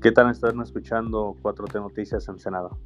¿Qué tal están escuchando 4T Noticias en Senado?